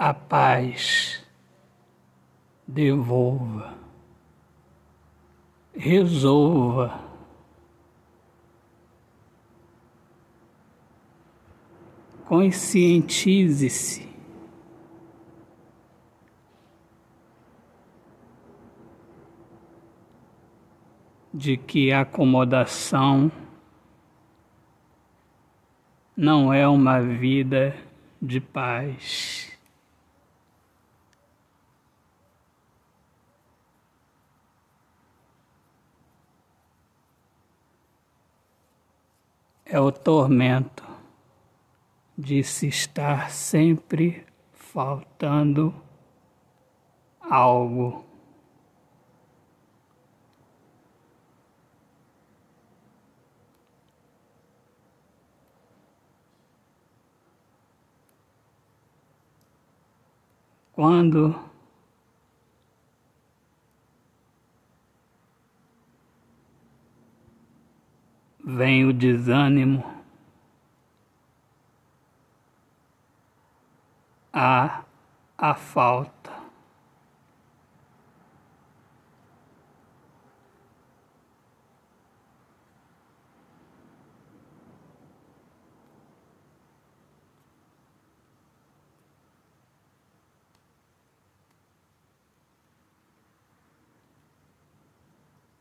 a paz, devolva, resolva. Conscientize-se. De que a acomodação não é uma vida de paz. É o tormento de se estar sempre faltando algo. Quando vem o desânimo, há a falta.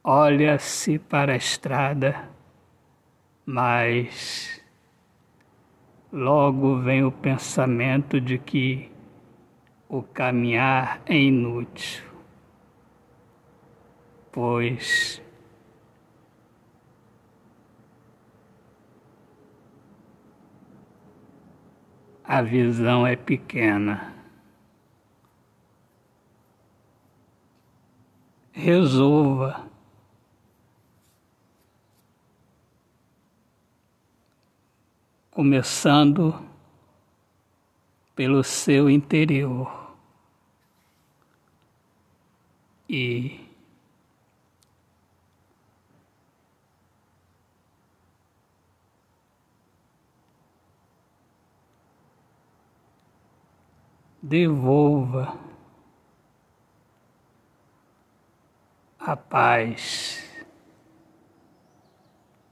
Olha-se para a estrada mas logo vem o pensamento de que o caminhar é inútil, pois a visão é pequena. Resolva começando pelo seu interior e devolva a paz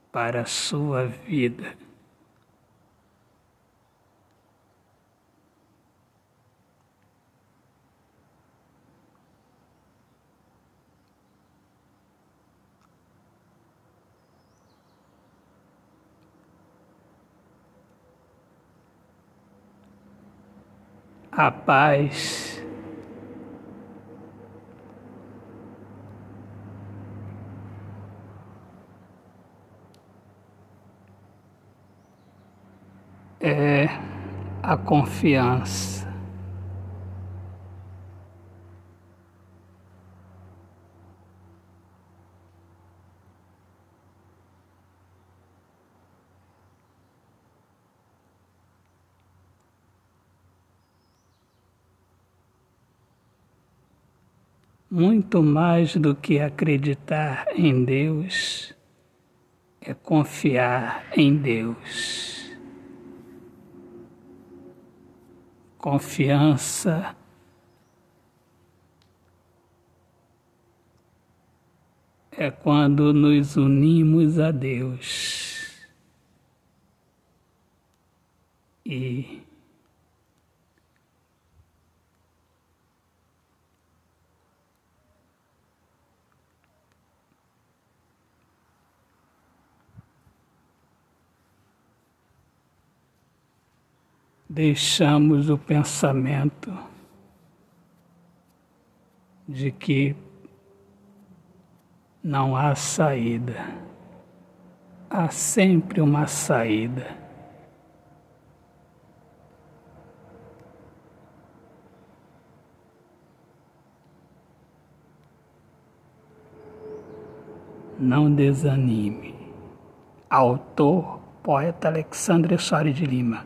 para a sua vida. A paz. É a confiança. Muito mais do que acreditar em Deus, é confiar em Deus. Confiança é quando nos unimos a Deus e deixamos o pensamento de que não há saída. Há sempre uma saída. Não desanime. Autor, poeta Alexandre Soares de Lima.